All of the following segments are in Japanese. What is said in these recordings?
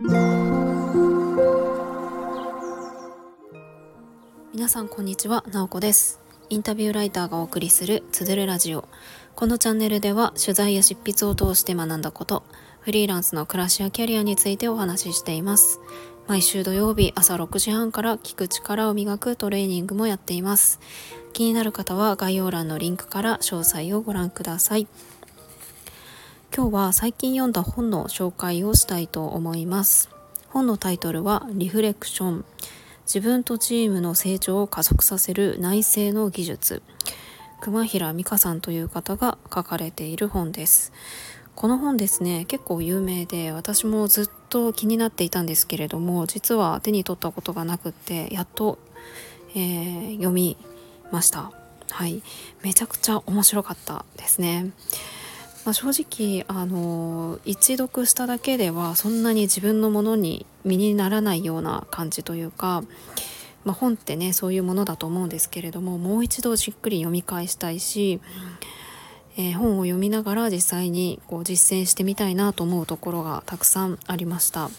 皆さんこんにちは、なおこです。インタビューライターがお送りするつづるラジオ。このチャンネルでは取材や執筆を通して学んだことフリーランスの暮らしやキャリアについてお話ししています。毎週土曜日朝6時半から聞く力を磨くトレーニングもやっています。気になる方は概要欄のリンクから詳細をご覧ください。今日は最近読んだ本の紹介をしたいと思います。本のタイトルはリフレクション。自分とチームの成長を加速させる内政の技術。熊平美香さんという方が書かれている本です。この本ですね結構有名で私もずっと気になっていたんですけれども実は手に取ったことがなくってやっと、えー、読みました。はい。めちゃくちゃ面白かったですね。まあ、正直あの一読しただけではそんなに自分のものに身にならないような感じというか、まあ、本ってねそういうものだと思うんですけれどももう一度じっくり読み返したいし、えー、本を読みながら実際にこう実践してみたいなと思うところがたくさんありました。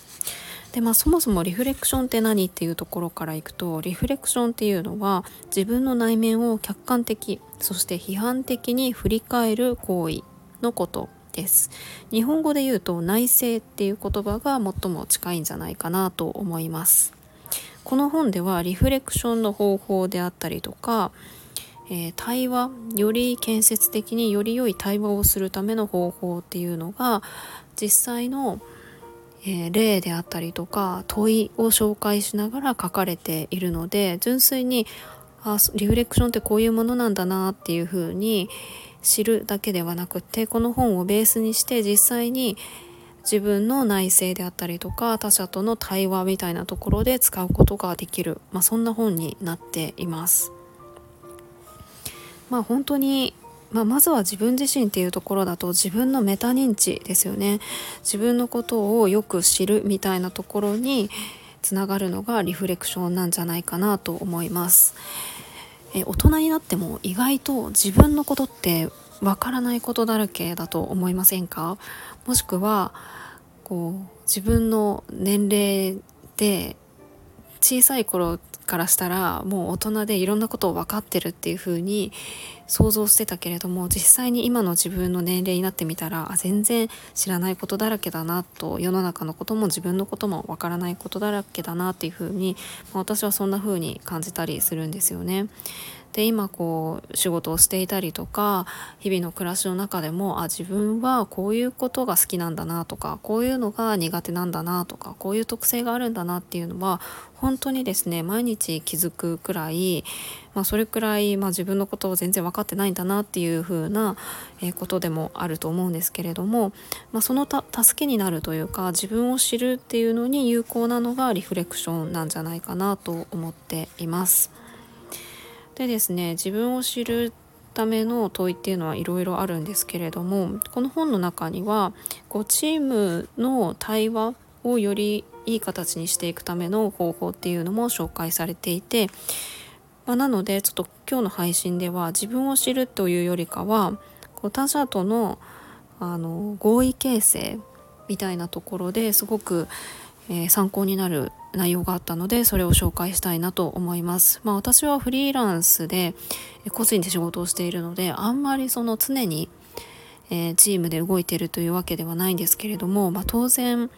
でまあ、そもそもリフレクションって何っていうところからいくとリフレクションっていうのは自分の内面を客観的そして批判的に振り返る行為のことです。日本語で言うと内政っていう言葉が最も近いんじゃないかなと思います。この本ではリフレクションの方法であったりとか、えー、対話より建設的により良い対話をするための方法っていうのが実際の、えー、例であったりとか問いを紹介しながら書かれているので純粋にあリフレクションってこういうものなんだなっていうふうに、知るだけではなくてこの本をベースにして実際に自分の内政であったりとか他者との対話みたいなところで使うことができる、まあ、そんな本になっています。まあ本当にまあ、まずは自分自身っていうところだと自分のメタ認知ですよね自分のことをよく知るみたいなところにつながるのがリフレクションなんじゃないかなと思います。え大人になっても意外と自分のことってわからないことだらけだと思いませんか？もしくはこう自分の年齢で小さい頃からしたらもう大人でいろんなことを分かってるっていう風に想像してたけれども実際に今の自分の年齢になってみたらあ全然知らないことだらけだなと世の中のことも自分のことも分からないことだらけだなっていう風に、まあ、私はそんな風に感じたりするんですよね。で今こう仕事をしていたりとか日々の暮らしの中でもあ自分はこういうことが好きなんだなとかこういうのが苦手なんだなとかこういう特性があるんだなっていうのは本当にですね毎日気づくくらい、まあ、それくらい、まあ、自分のことを全然分かってないんだなっていう風なことでもあると思うんですけれども、まあ、その助けになるというか自分を知るっていうのに有効なのがリフレクションなんじゃないかなと思っています。でですね自分を知るための問いっていうのはいろいろあるんですけれどもこの本の中にはこうチームの対話をよりいい形にしていくための方法っていうのも紹介されていて、まあ、なのでちょっと今日の配信では自分を知るというよりかはこう他者とのあの合意形成みたいなところですごく、えー、参考になる内容があったのでそれを紹介したいなと思います。まあ、私はフリーランスで個人で仕事をしているのであんまりその常に、えー、チームで動いているというわけではないんですけれども、まあ、当然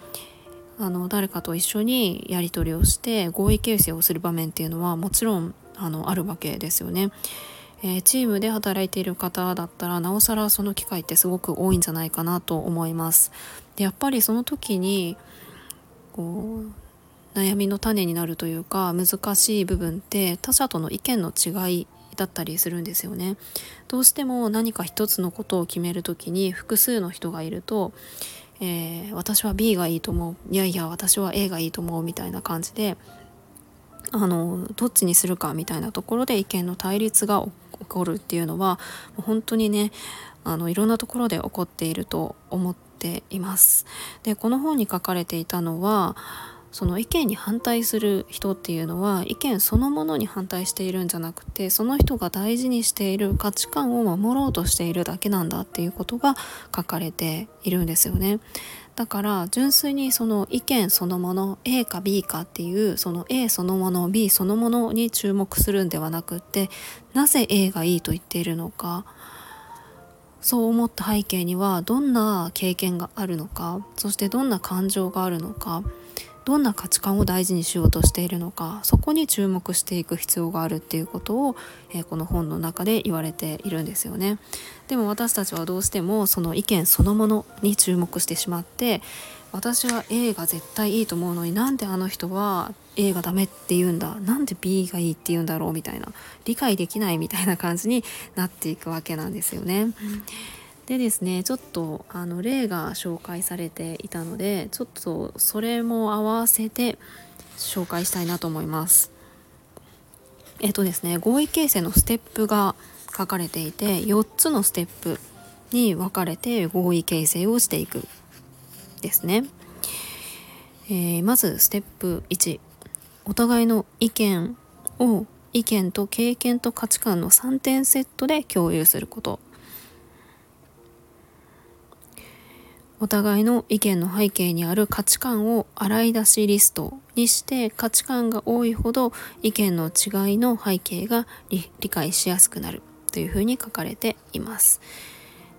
あの誰かと一緒にやり取りをして合意形成をする場面っていうのはもちろんあのあるわけですよね。えー、チームで働いている方だったらなおさらその機会ってすごく多いんじゃないかなと思います。でやっぱりその時にこう悩みの種になるというか難しい部分って他者との意見の違いだったりするんですよね。どうしても何か一つのことを決める時に複数の人がいると、えー、私は B がいいと思ういやいや私は A がいいと思うみたいな感じであのどっちにするかみたいなところで意見の対立が起こるっていうのは本当にねあのいろんなところで起こっていると思っています。でこの本に書かれていたのはその意見に反対する人っていうのは意見そのものに反対しているんじゃなくてその人が大事にしている価値観を守ろうとしているだけなんだっていうことが書かれているんですよね。だから純粋にその意見そのもの A か B かっていうその A そのもの B そのものに注目するんではなくってなぜ A がいいと言っているのかそう思った背景にはどんな経験があるのかそしてどんな感情があるのかどんな価値観を大事にしようとしているのかそこに注目していく必要があるっていうことを、えー、この本の中で言われているんですよね。でも私たちはどうしてもその意見そのものに注目してしまって私は A が絶対いいと思うのになんであの人は A がダメって言うんだなんで B がいいって言うんだろうみたいな理解できないみたいな感じになっていくわけなんですよね。うんでですねちょっとあの例が紹介されていたのでちょっとそれも合わせて紹介したいなと思います。えっとですね合意形成のステップが書かれていて4つのステップに分かれて合意形成をしていくですね、えー、まずステップ1お互いの意見を意見と経験と価値観の3点セットで共有すること。お互いの意見の背景にある価値観を洗い出しリストにして価値観が多いほど意見の違いの背景が理解しやすくなるというふうに書かれています。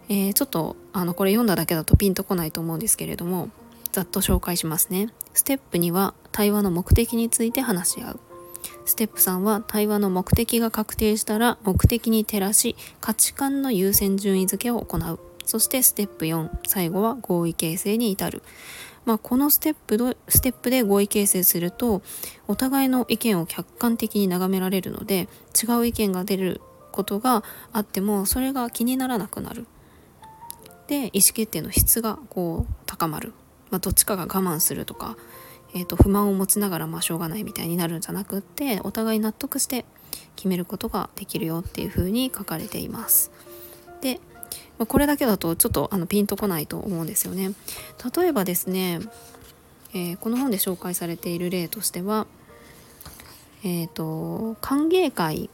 えー、ちょっとあのこれ読んだだけだとピンとこないと思うんですけれどもざっと紹介しますね。ステップ2は対話の目的について話し合う。ステップ3は対話の目的が確定したら目的に照らし価値観の優先順位付けを行う。そしてステップ4最後は合意形成に至る、まあ、このステップどステップで合意形成するとお互いの意見を客観的に眺められるので違う意見が出ることがあってもそれが気にならなくなる。で意思決定の質がこう高まる、まあ、どっちかが我慢するとか、えー、と不満を持ちながらまあしょうがないみたいになるんじゃなくってお互い納得して決めることができるよっていうふうに書かれています。でまあ、これだけだとちょっとあのピンとこないと思うんですよね。例えばですね、えー、この本で紹介されている例としては、えーと、歓迎会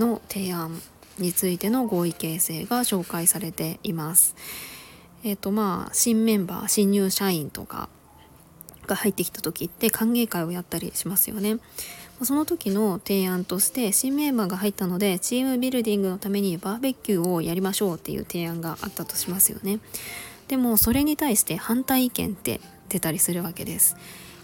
の提案についての合意形成が紹介されています。えーとまあ、新メンバー新入社員とかが入ってきた時って歓迎会をやったりしますよね。その時の提案として新メンバーが入ったのでチームビルディングのためにバーベキューをやりましょうっていう提案があったとしますよね。でもそれに対して反対意見って出たりするわけです。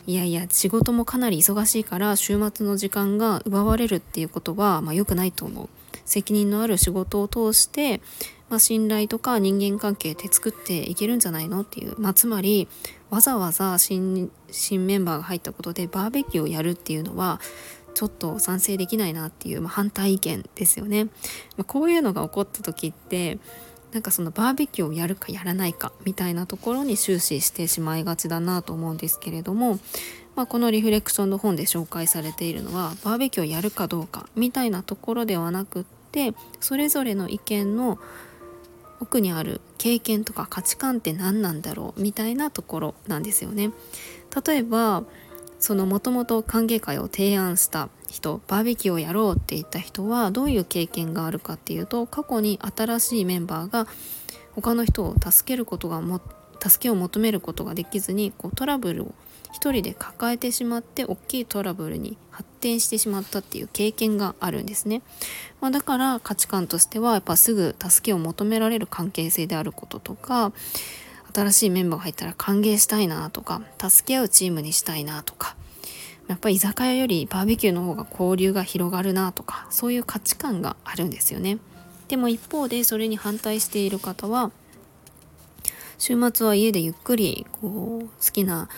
いやいや仕事もかなり忙しいから週末の時間が奪われるっていうことはまあ良くないと思う。責任のある仕事を通して、まあ、信頼とか人間関係って作っていけるんじゃないのっていう、まあ、つまりわざわざ新新メンバーが入ったことでバーベキューをやるっていうのはちょっと賛成できないなっていう、まあ、反対意見ですよね、まあ、こういうのが起こった時ってなんかそのバーベキューをやるかやらないかみたいなところに終始してしまいがちだなと思うんですけれども、まあ、このリフレクションの本で紹介されているのはバーベキューをやるかどうかみたいなところではなくってそれぞれの意見の奥にある経験とか価値観って何なんだろうみたいなところなんですよね。例えばそのもともと歓迎会を提案した人バーベキューをやろうって言った人はどういう経験があるかっていうと過去に新しいメンバーが他の人を助けることがも助けを求めることができずにこうトラブルを一人で抱えてしまって大きいトラブルに発展してしまったっていう経験があるんですね、まあ、だから価値観としてはやっぱすぐ助けを求められる関係性であることとか新しいメンバーが入ったら歓迎したいなとか助け合うチームにしたいなとかやっぱり居酒屋よりバーベキューの方が交流が広がるなとかそういう価値観があるんですよね。でも一方でそれに反対している方は週末は家でゆっくりこう好きな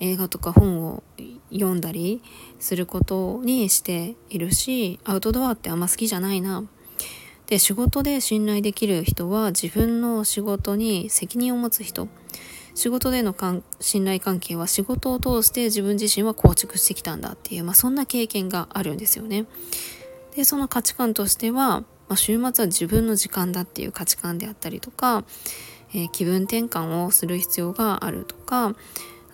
映画とか本を読んだりすることにしているしアウトドアってあんま好きじゃないなで仕事で信頼できる人は自分の仕事に責任を持つ人仕事での信頼関係は仕事を通して自分自身は構築してきたんだっていう、まあ、そんな経験があるんですよね。でその価値観としては、まあ、週末は自分の時間だっていう価値観であったりとか、えー、気分転換をする必要があるとか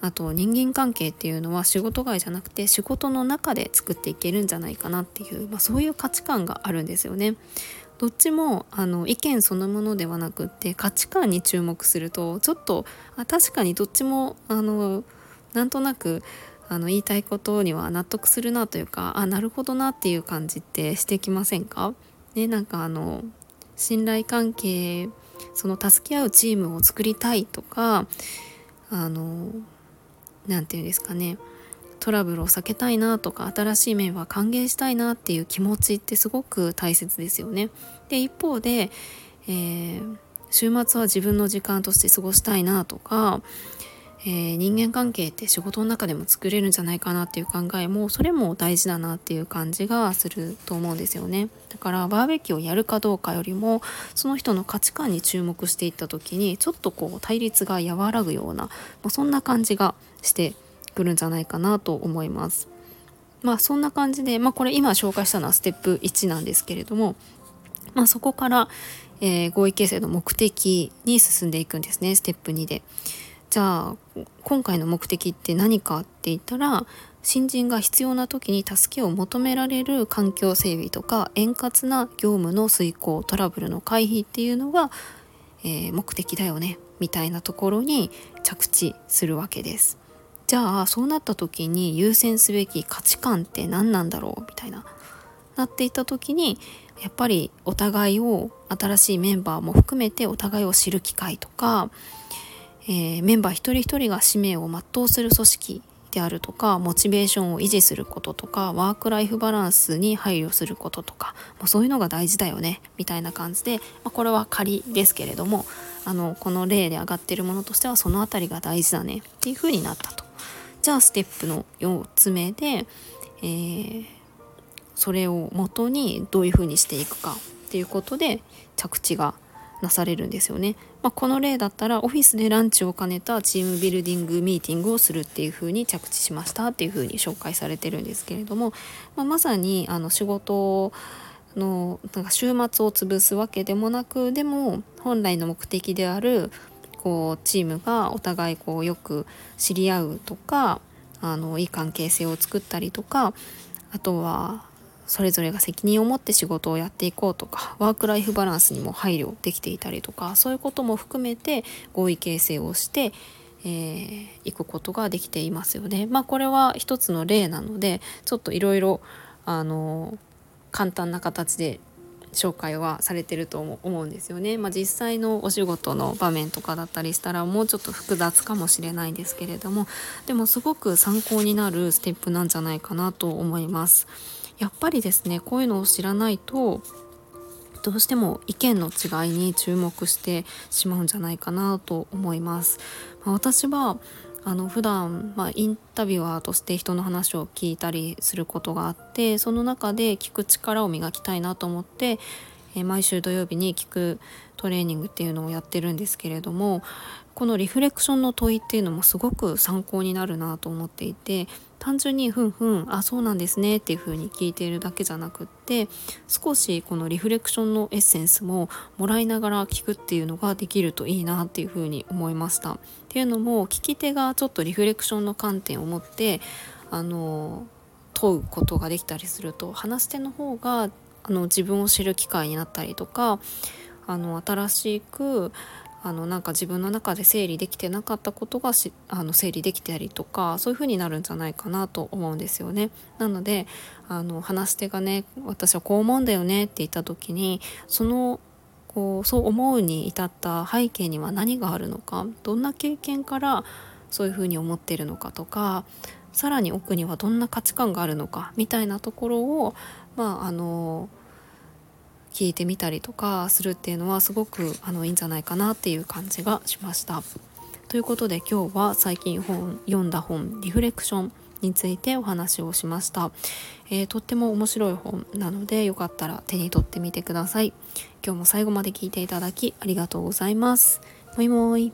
あと人間関係っていうのは仕事外じゃなくて仕事の中で作っていけるんじゃないかなっていう、まあ、そういう価値観があるんですよね。どっちもあの意見そのものではなくって価値観に注目するとちょっとあ確かにどっちもあのなんとなくあの言いたいことには納得するなというかあなるほどなっていう感じってしてきませんか？ねなんかあの信頼関係その助け合うチームを作りたいとかあの何て言うんですかねトラブルを避けたいなとか新しい面は歓迎したいなっていう気持ちってすごく大切ですよね。で一方で、えー、週末は自分の時間として過ごしたいなとか、えー、人間関係って仕事の中でも作れるんじゃないかなっていう考えもそれも大事だなっていう感じがすると思うんですよねだからバーベキューをやるかどうかよりもその人の価値観に注目していった時にちょっとこう対立が和らぐようなもうそんな感じがしてくるんじゃないかなと思います。まあそんな感じで、まあ、これ今紹介したのはステップ1なんですけれども、まあ、そこから、えー、合意形成の目的に進んでいくんですねステップ2で。じゃあ今回の目的って何かって言ったら新人が必要な時に助けを求められる環境整備とか円滑な業務の遂行トラブルの回避っていうのが、えー、目的だよねみたいなところに着地するわけです。じゃあそうなった時に優先すべき価値観って何なんだろうみたいななっていった時にやっぱりお互いを新しいメンバーも含めてお互いを知る機会とか、えー、メンバー一人一人が使命を全うする組織であるとかモチベーションを維持することとかワークライフバランスに配慮することとかもうそういうのが大事だよねみたいな感じで、まあ、これは仮ですけれどもあのこの例で上がってるものとしてはその辺りが大事だねっていうふうになったと。じゃあステップの4つ目で、えー、それを元にどういうふうにしていくかっていうことで着地がなされるんですよね。まあ、この例だったらオフィスでランチを兼ねたチームビルディングミーティングをするっていうふうに着地しましたっていうふうに紹介されてるんですけれども、まあ、まさにあの仕事のなんか週末を潰すわけでもなくでも本来の目的であるこうチームがお互いこうよく知り合うとかあのいい関係性を作ったりとかあとはそれぞれが責任を持って仕事をやっていこうとかワークライフバランスにも配慮できていたりとかそういうことも含めて合意形成をして、えー、いくことができていますよね。まあ、これは一つの例なのでちょっといろいろあの簡単な形で紹介はされてると思うんですよね。まあ、実際のお仕事の場面とかだったりしたらもうちょっと複雑かもしれないんですけれどもでもすごく参考になるステップなんじゃないかなと思います。やっぱりですねこういうのを知らないとどうしても意見の違いに注目してしまうんじゃないかなと思います。まあ、私はあの普段まあインタビュアーとして人の話を聞いたりすることがあってその中で聞く力を磨きたいなと思って、えー、毎週土曜日に聞くトレーニングっていうのをやってるんですけれどもこのリフレクションの問いっていうのもすごく参考になるなと思っていて単純にふんふんあそうなんですねっていう風に聞いているだけじゃなくって少しこのリフレクションのエッセンスももらいながら聞くっていうのができるといいなっていう風に思いました。っていうのも聞き手がちょっとリフレクションの観点を持ってあの問うことができたりすると話し手の方があの自分を知る機会になったりとかあの新しくあのなんか自分の中で整理できてなかったことがしあの整理できたりとかそういう風になるんじゃないかなと思うんですよね。なのであの話し手がね私はこう思うんだよねって言った時にそのこうそう思うに至った背景には何があるのかどんな経験からそういうふうに思ってるのかとかさらに奥にはどんな価値観があるのかみたいなところをまああの聞いてみたりとかするっていうのはすごくあのいいんじゃないかなっていう感じがしました。ということで今日は最近本読んだ本「リフレクション」についてお話をしました、えー、とっても面白い本なのでよかったら手に取ってみてください。今日も最後まで聞いていただきありがとうございます。もいもい。